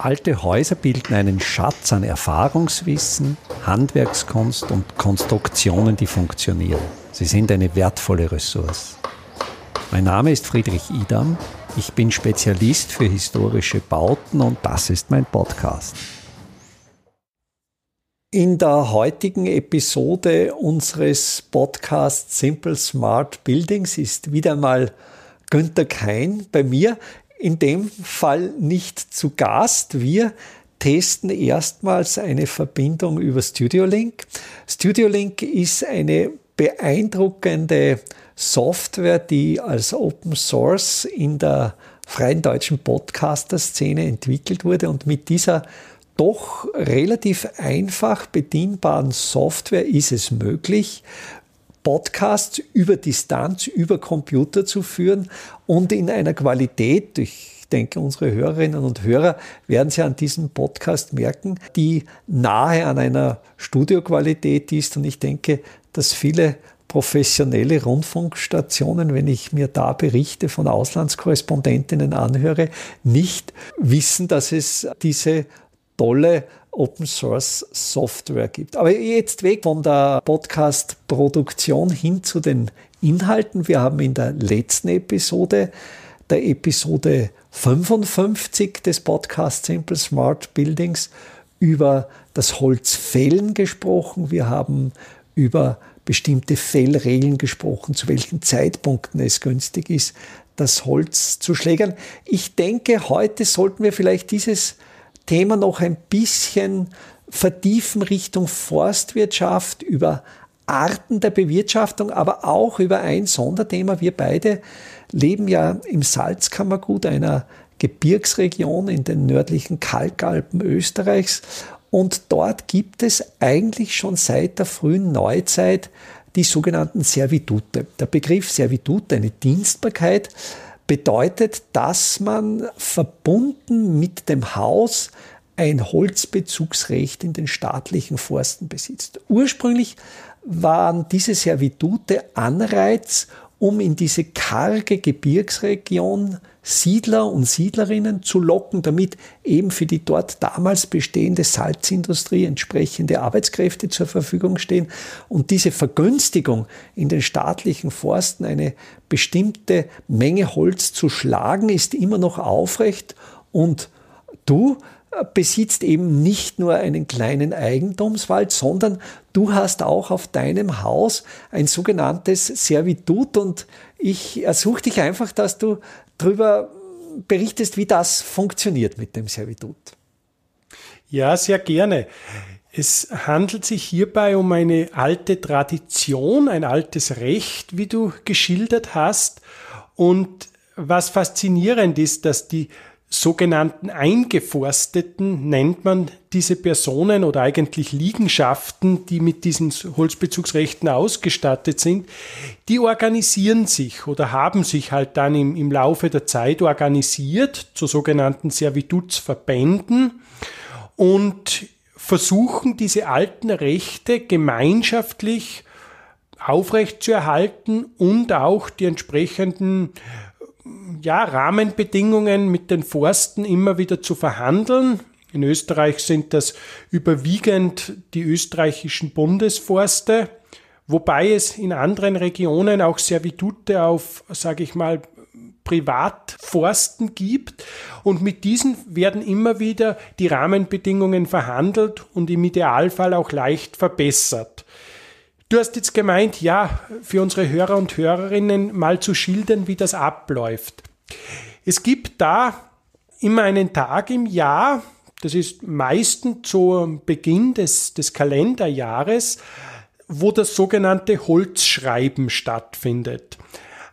Alte Häuser bilden einen Schatz an Erfahrungswissen, Handwerkskunst und Konstruktionen, die funktionieren. Sie sind eine wertvolle Ressource. Mein Name ist Friedrich Idam. Ich bin Spezialist für historische Bauten und das ist mein Podcast. In der heutigen Episode unseres Podcasts Simple Smart Buildings ist wieder mal Günther Kein bei mir in dem Fall nicht zu Gast. Wir testen erstmals eine Verbindung über StudioLink. StudioLink ist eine beeindruckende Software, die als Open Source in der freien deutschen Podcaster-Szene entwickelt wurde und mit dieser doch relativ einfach bedienbaren Software ist es möglich, Podcasts über Distanz, über Computer zu führen und in einer Qualität, ich denke, unsere Hörerinnen und Hörer werden Sie an diesem Podcast merken, die nahe an einer Studioqualität ist. Und ich denke, dass viele professionelle Rundfunkstationen, wenn ich mir da Berichte von Auslandskorrespondentinnen anhöre, nicht wissen, dass es diese tolle Open Source Software gibt. Aber jetzt weg von der Podcast-Produktion hin zu den Inhalten. Wir haben in der letzten Episode, der Episode 55 des Podcasts Simple Smart Buildings, über das Holzfällen gesprochen. Wir haben über bestimmte Fellregeln gesprochen, zu welchen Zeitpunkten es günstig ist, das Holz zu schlägern. Ich denke, heute sollten wir vielleicht dieses Thema noch ein bisschen vertiefen Richtung Forstwirtschaft, über Arten der Bewirtschaftung, aber auch über ein Sonderthema. Wir beide leben ja im Salzkammergut einer Gebirgsregion in den nördlichen Kalkalpen Österreichs. Und dort gibt es eigentlich schon seit der frühen Neuzeit die sogenannten Servitute. Der Begriff Servitut, eine Dienstbarkeit, bedeutet, dass man verbunden mit dem Haus ein Holzbezugsrecht in den staatlichen Forsten besitzt. Ursprünglich waren diese Servitute Anreiz, um in diese karge Gebirgsregion Siedler und Siedlerinnen zu locken, damit eben für die dort damals bestehende Salzindustrie entsprechende Arbeitskräfte zur Verfügung stehen und diese Vergünstigung in den staatlichen Forsten eine bestimmte Menge Holz zu schlagen, ist immer noch aufrecht. Und du besitzt eben nicht nur einen kleinen Eigentumswald, sondern du hast auch auf deinem Haus ein sogenanntes Servitut. Und ich ersuche dich einfach, dass du darüber berichtest, wie das funktioniert mit dem Servitut. Ja, sehr gerne. Es handelt sich hierbei um eine alte Tradition, ein altes Recht, wie du geschildert hast. Und was faszinierend ist, dass die sogenannten Eingeforsteten nennt man diese Personen oder eigentlich Liegenschaften, die mit diesen Holzbezugsrechten ausgestattet sind, die organisieren sich oder haben sich halt dann im, im Laufe der Zeit organisiert zu sogenannten Servitutsverbänden und versuchen diese alten Rechte gemeinschaftlich aufrechtzuerhalten und auch die entsprechenden ja, Rahmenbedingungen mit den Forsten immer wieder zu verhandeln. In Österreich sind das überwiegend die österreichischen Bundesforste, wobei es in anderen Regionen auch Servitute auf, sage ich mal, Privatforsten gibt. Und mit diesen werden immer wieder die Rahmenbedingungen verhandelt und im Idealfall auch leicht verbessert. Du hast jetzt gemeint, ja, für unsere Hörer und Hörerinnen mal zu schildern, wie das abläuft. Es gibt da immer einen Tag im Jahr, das ist meistens zu Beginn des, des Kalenderjahres, wo das sogenannte Holzschreiben stattfindet.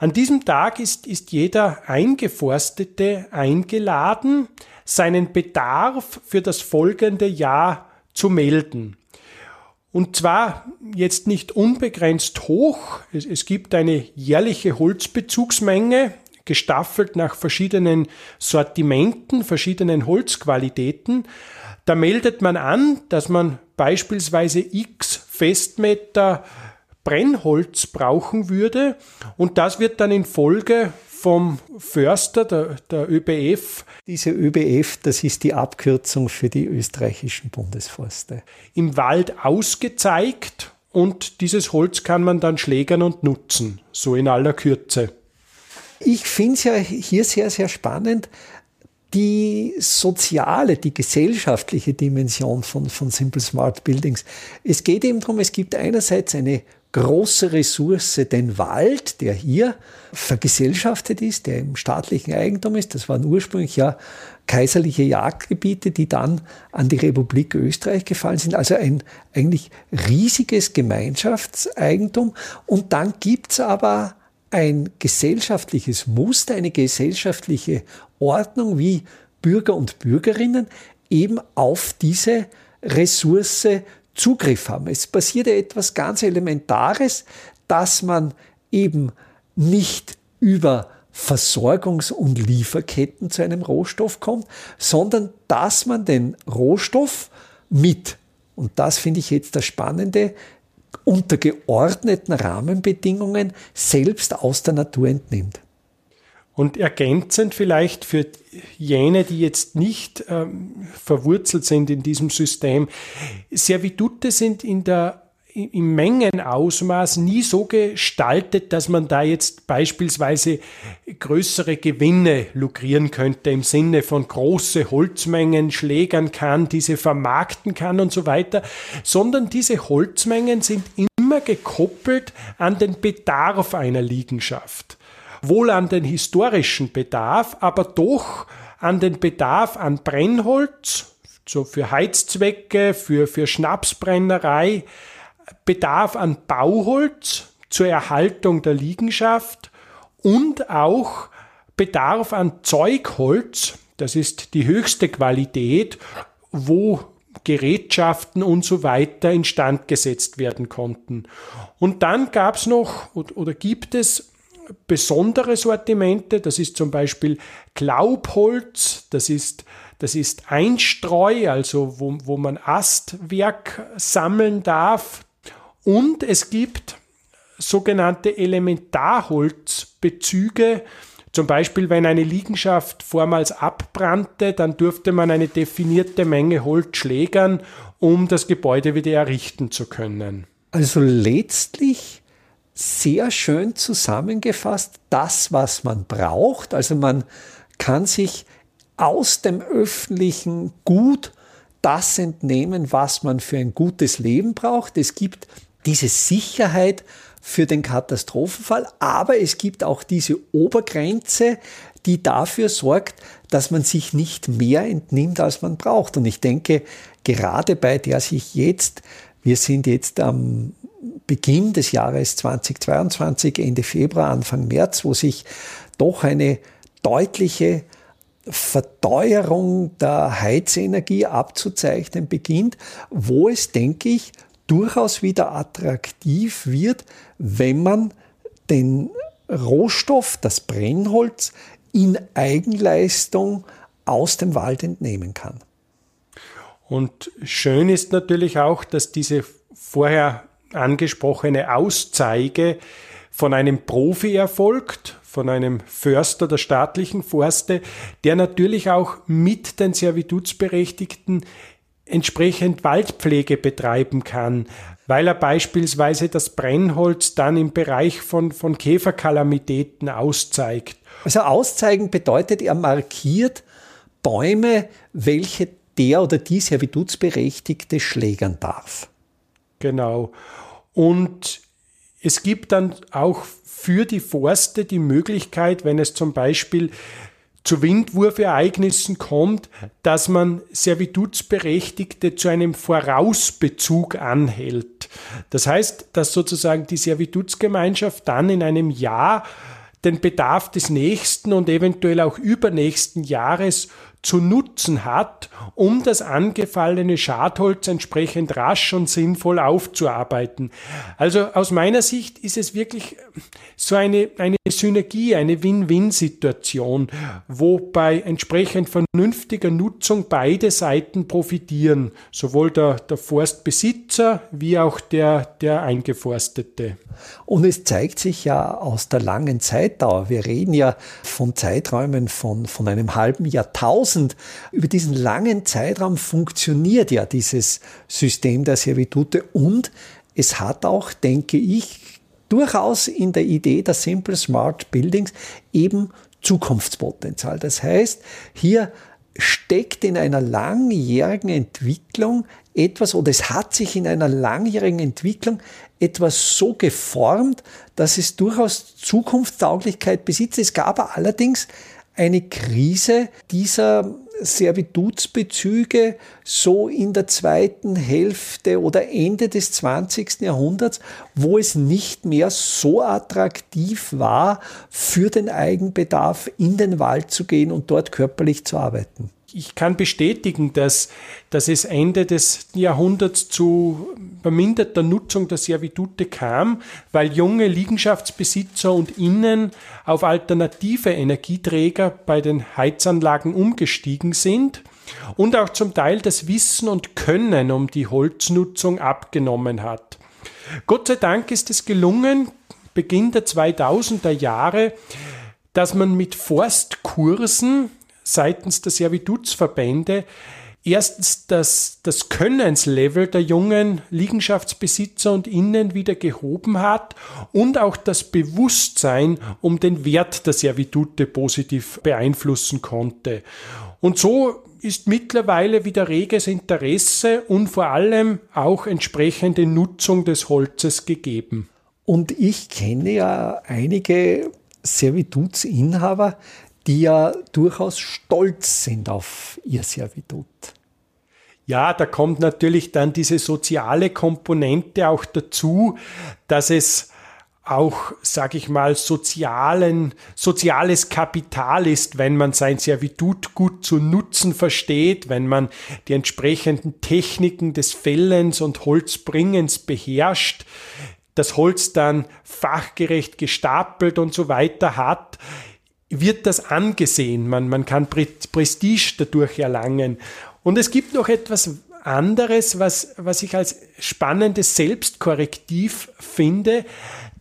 An diesem Tag ist, ist jeder Eingeforstete eingeladen, seinen Bedarf für das folgende Jahr zu melden. Und zwar jetzt nicht unbegrenzt hoch. Es, es gibt eine jährliche Holzbezugsmenge, gestaffelt nach verschiedenen Sortimenten, verschiedenen Holzqualitäten. Da meldet man an, dass man beispielsweise x Festmeter Brennholz brauchen würde und das wird dann in Folge vom Förster, der, der ÖBF. Diese ÖBF, das ist die Abkürzung für die österreichischen Bundesforste. Im Wald ausgezeigt und dieses Holz kann man dann schlägern und nutzen, so in aller Kürze. Ich finde es ja hier sehr, sehr spannend, die soziale, die gesellschaftliche Dimension von, von Simple Smart Buildings. Es geht eben darum, es gibt einerseits eine große Ressource, den Wald, der hier vergesellschaftet ist, der im staatlichen Eigentum ist. Das waren ursprünglich ja kaiserliche Jagdgebiete, die dann an die Republik Österreich gefallen sind. Also ein eigentlich riesiges Gemeinschaftseigentum. Und dann gibt's aber ein gesellschaftliches Muster, eine gesellschaftliche Ordnung, wie Bürger und Bürgerinnen eben auf diese Ressource Zugriff haben. Es passiert ja etwas ganz Elementares, dass man eben nicht über Versorgungs- und Lieferketten zu einem Rohstoff kommt, sondern dass man den Rohstoff mit, und das finde ich jetzt das Spannende, unter geordneten Rahmenbedingungen selbst aus der Natur entnimmt. Und ergänzend vielleicht für jene, die jetzt nicht ähm, verwurzelt sind in diesem System, Servitute sind in der im Mengenausmaß nie so gestaltet, dass man da jetzt beispielsweise größere Gewinne lukrieren könnte im Sinne von große Holzmengen schlägern kann, diese vermarkten kann und so weiter, sondern diese Holzmengen sind immer gekoppelt an den Bedarf einer Liegenschaft. Wohl an den historischen Bedarf, aber doch an den Bedarf an Brennholz, so für Heizzwecke, für, für Schnapsbrennerei, Bedarf an Bauholz zur Erhaltung der Liegenschaft und auch Bedarf an Zeugholz, das ist die höchste Qualität, wo Gerätschaften und so weiter instand gesetzt werden konnten. Und dann gab es noch oder gibt es besondere Sortimente, das ist zum Beispiel Glaubholz, das ist, das ist Einstreu, also wo, wo man Astwerk sammeln darf, und es gibt sogenannte Elementarholzbezüge. Zum Beispiel, wenn eine Liegenschaft vormals abbrannte, dann durfte man eine definierte Menge Holz schlägern, um das Gebäude wieder errichten zu können. Also letztlich sehr schön zusammengefasst, das, was man braucht. Also man kann sich aus dem öffentlichen Gut das entnehmen, was man für ein gutes Leben braucht. Es gibt diese Sicherheit für den Katastrophenfall, aber es gibt auch diese Obergrenze, die dafür sorgt, dass man sich nicht mehr entnimmt, als man braucht. Und ich denke, gerade bei der sich jetzt, wir sind jetzt am Beginn des Jahres 2022, Ende Februar, Anfang März, wo sich doch eine deutliche Verteuerung der Heizenergie abzuzeichnen beginnt, wo es, denke ich, durchaus wieder attraktiv wird, wenn man den Rohstoff, das Brennholz, in Eigenleistung aus dem Wald entnehmen kann. Und schön ist natürlich auch, dass diese vorher angesprochene Auszeige von einem Profi erfolgt, von einem Förster der staatlichen Forste, der natürlich auch mit den Servitutsberechtigten entsprechend Waldpflege betreiben kann, weil er beispielsweise das Brennholz dann im Bereich von, von Käferkalamitäten auszeigt. Also auszeigen bedeutet, er markiert Bäume, welche der oder die Servitutsberechtigte schlägern darf. Genau. Und es gibt dann auch für die Forste die Möglichkeit, wenn es zum Beispiel zu Windwurfereignissen kommt, dass man Servitutsberechtigte zu einem Vorausbezug anhält. Das heißt, dass sozusagen die Servitutsgemeinschaft dann in einem Jahr den Bedarf des nächsten und eventuell auch übernächsten Jahres zu nutzen hat, um das angefallene Schadholz entsprechend rasch und sinnvoll aufzuarbeiten. Also aus meiner Sicht ist es wirklich so eine, eine Synergie, eine Win-Win-Situation, wo bei entsprechend vernünftiger Nutzung beide Seiten profitieren, sowohl der, der Forstbesitzer wie auch der, der Eingeforstete. Und es zeigt sich ja aus der langen Zeitdauer, wir reden ja von Zeiträumen von, von einem halben Jahrtausend, über diesen langen Zeitraum funktioniert ja dieses System der Servitute und es hat auch, denke ich, durchaus in der Idee der Simple Smart Buildings eben Zukunftspotenzial. Das heißt, hier steckt in einer langjährigen Entwicklung etwas oder es hat sich in einer langjährigen Entwicklung etwas so geformt, dass es durchaus Zukunftstauglichkeit besitzt. Es gab allerdings eine Krise dieser Servitutsbezüge so in der zweiten Hälfte oder Ende des 20. Jahrhunderts, wo es nicht mehr so attraktiv war, für den Eigenbedarf in den Wald zu gehen und dort körperlich zu arbeiten ich kann bestätigen, dass, dass es Ende des Jahrhunderts zu verminderter Nutzung der Servitute kam, weil junge Liegenschaftsbesitzer und Innen auf alternative Energieträger bei den Heizanlagen umgestiegen sind und auch zum Teil das Wissen und Können um die Holznutzung abgenommen hat. Gott sei Dank ist es gelungen, Beginn der 2000er Jahre, dass man mit Forstkursen seitens der Servitutsverbände erstens das, das Könnenslevel der jungen Liegenschaftsbesitzer und Innen wieder gehoben hat und auch das Bewusstsein um den Wert der Servitute positiv beeinflussen konnte. Und so ist mittlerweile wieder reges Interesse und vor allem auch entsprechende Nutzung des Holzes gegeben. Und ich kenne ja einige Servitutsinhaber, die ja durchaus stolz sind auf ihr Servitut. Ja, da kommt natürlich dann diese soziale Komponente auch dazu, dass es auch, sage ich mal, sozialen, soziales Kapital ist, wenn man sein Servitut gut zu nutzen versteht, wenn man die entsprechenden Techniken des Fällens und Holzbringens beherrscht, das Holz dann fachgerecht gestapelt und so weiter hat wird das angesehen. Man, man kann Prestige dadurch erlangen. Und es gibt noch etwas anderes, was, was ich als spannendes Selbstkorrektiv finde,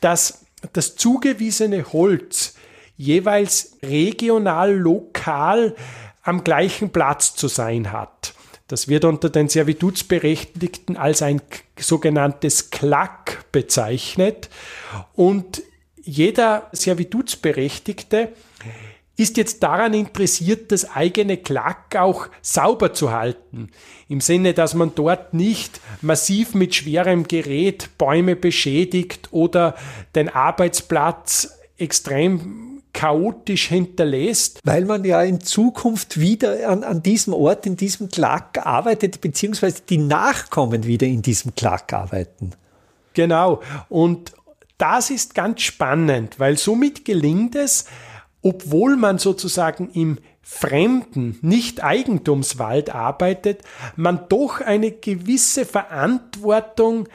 dass das zugewiesene Holz jeweils regional, lokal am gleichen Platz zu sein hat. Das wird unter den Servitutsberechtigten als ein sogenanntes Klack bezeichnet. Und jeder Servitutsberechtigte ist jetzt daran interessiert, das eigene Klack auch sauber zu halten. Im Sinne, dass man dort nicht massiv mit schwerem Gerät Bäume beschädigt oder den Arbeitsplatz extrem chaotisch hinterlässt. Weil man ja in Zukunft wieder an, an diesem Ort, in diesem Klack arbeitet, beziehungsweise die Nachkommen wieder in diesem Klack arbeiten. Genau. Und das ist ganz spannend, weil somit gelingt es, obwohl man sozusagen im fremden, nicht Eigentumswald arbeitet, man doch eine gewisse Verantwortung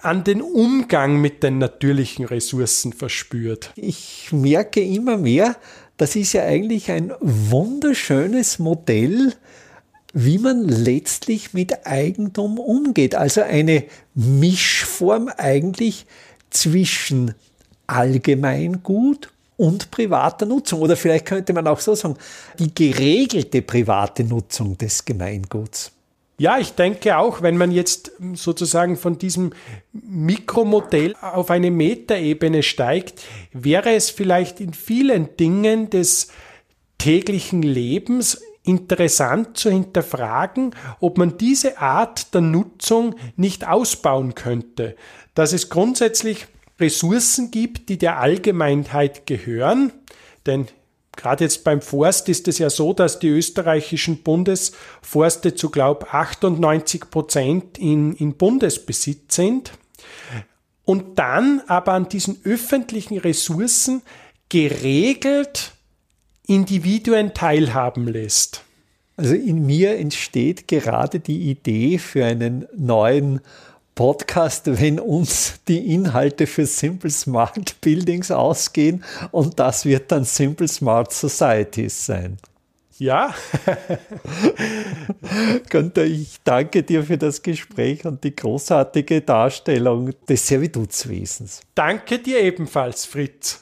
an den Umgang mit den natürlichen Ressourcen verspürt. Ich merke immer mehr, das ist ja eigentlich ein wunderschönes Modell, wie man letztlich mit Eigentum umgeht. Also eine Mischform eigentlich zwischen Allgemeingut und privater Nutzung. Oder vielleicht könnte man auch so sagen, die geregelte private Nutzung des Gemeinguts. Ja, ich denke auch, wenn man jetzt sozusagen von diesem Mikromodell auf eine Metaebene steigt, wäre es vielleicht in vielen Dingen des täglichen Lebens interessant zu hinterfragen, ob man diese Art der Nutzung nicht ausbauen könnte. Dass es grundsätzlich Ressourcen gibt, die der Allgemeinheit gehören. Denn gerade jetzt beim Forst ist es ja so, dass die österreichischen Bundesforste zu glaub 98 Prozent in, in Bundesbesitz sind. Und dann aber an diesen öffentlichen Ressourcen geregelt Individuen teilhaben lässt. Also in mir entsteht gerade die Idee für einen neuen Podcast, wenn uns die Inhalte für Simple Smart Buildings ausgehen und das wird dann Simple Smart Societies sein. Ja. Günther, ich danke dir für das Gespräch und die großartige Darstellung des Servitutswesens. Danke dir ebenfalls, Fritz.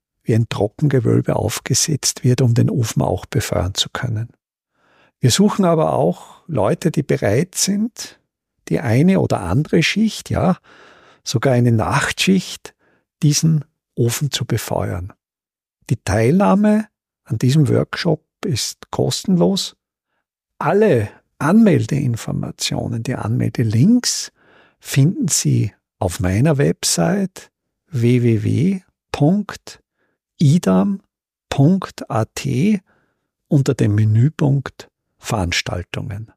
wie ein Trockengewölbe aufgesetzt wird, um den Ofen auch befeuern zu können. Wir suchen aber auch Leute, die bereit sind, die eine oder andere Schicht, ja, sogar eine Nachtschicht, diesen Ofen zu befeuern. Die Teilnahme an diesem Workshop ist kostenlos. Alle Anmeldeinformationen, die Anmeldelinks finden Sie auf meiner Website www.idam.at unter dem Menüpunkt Veranstaltungen.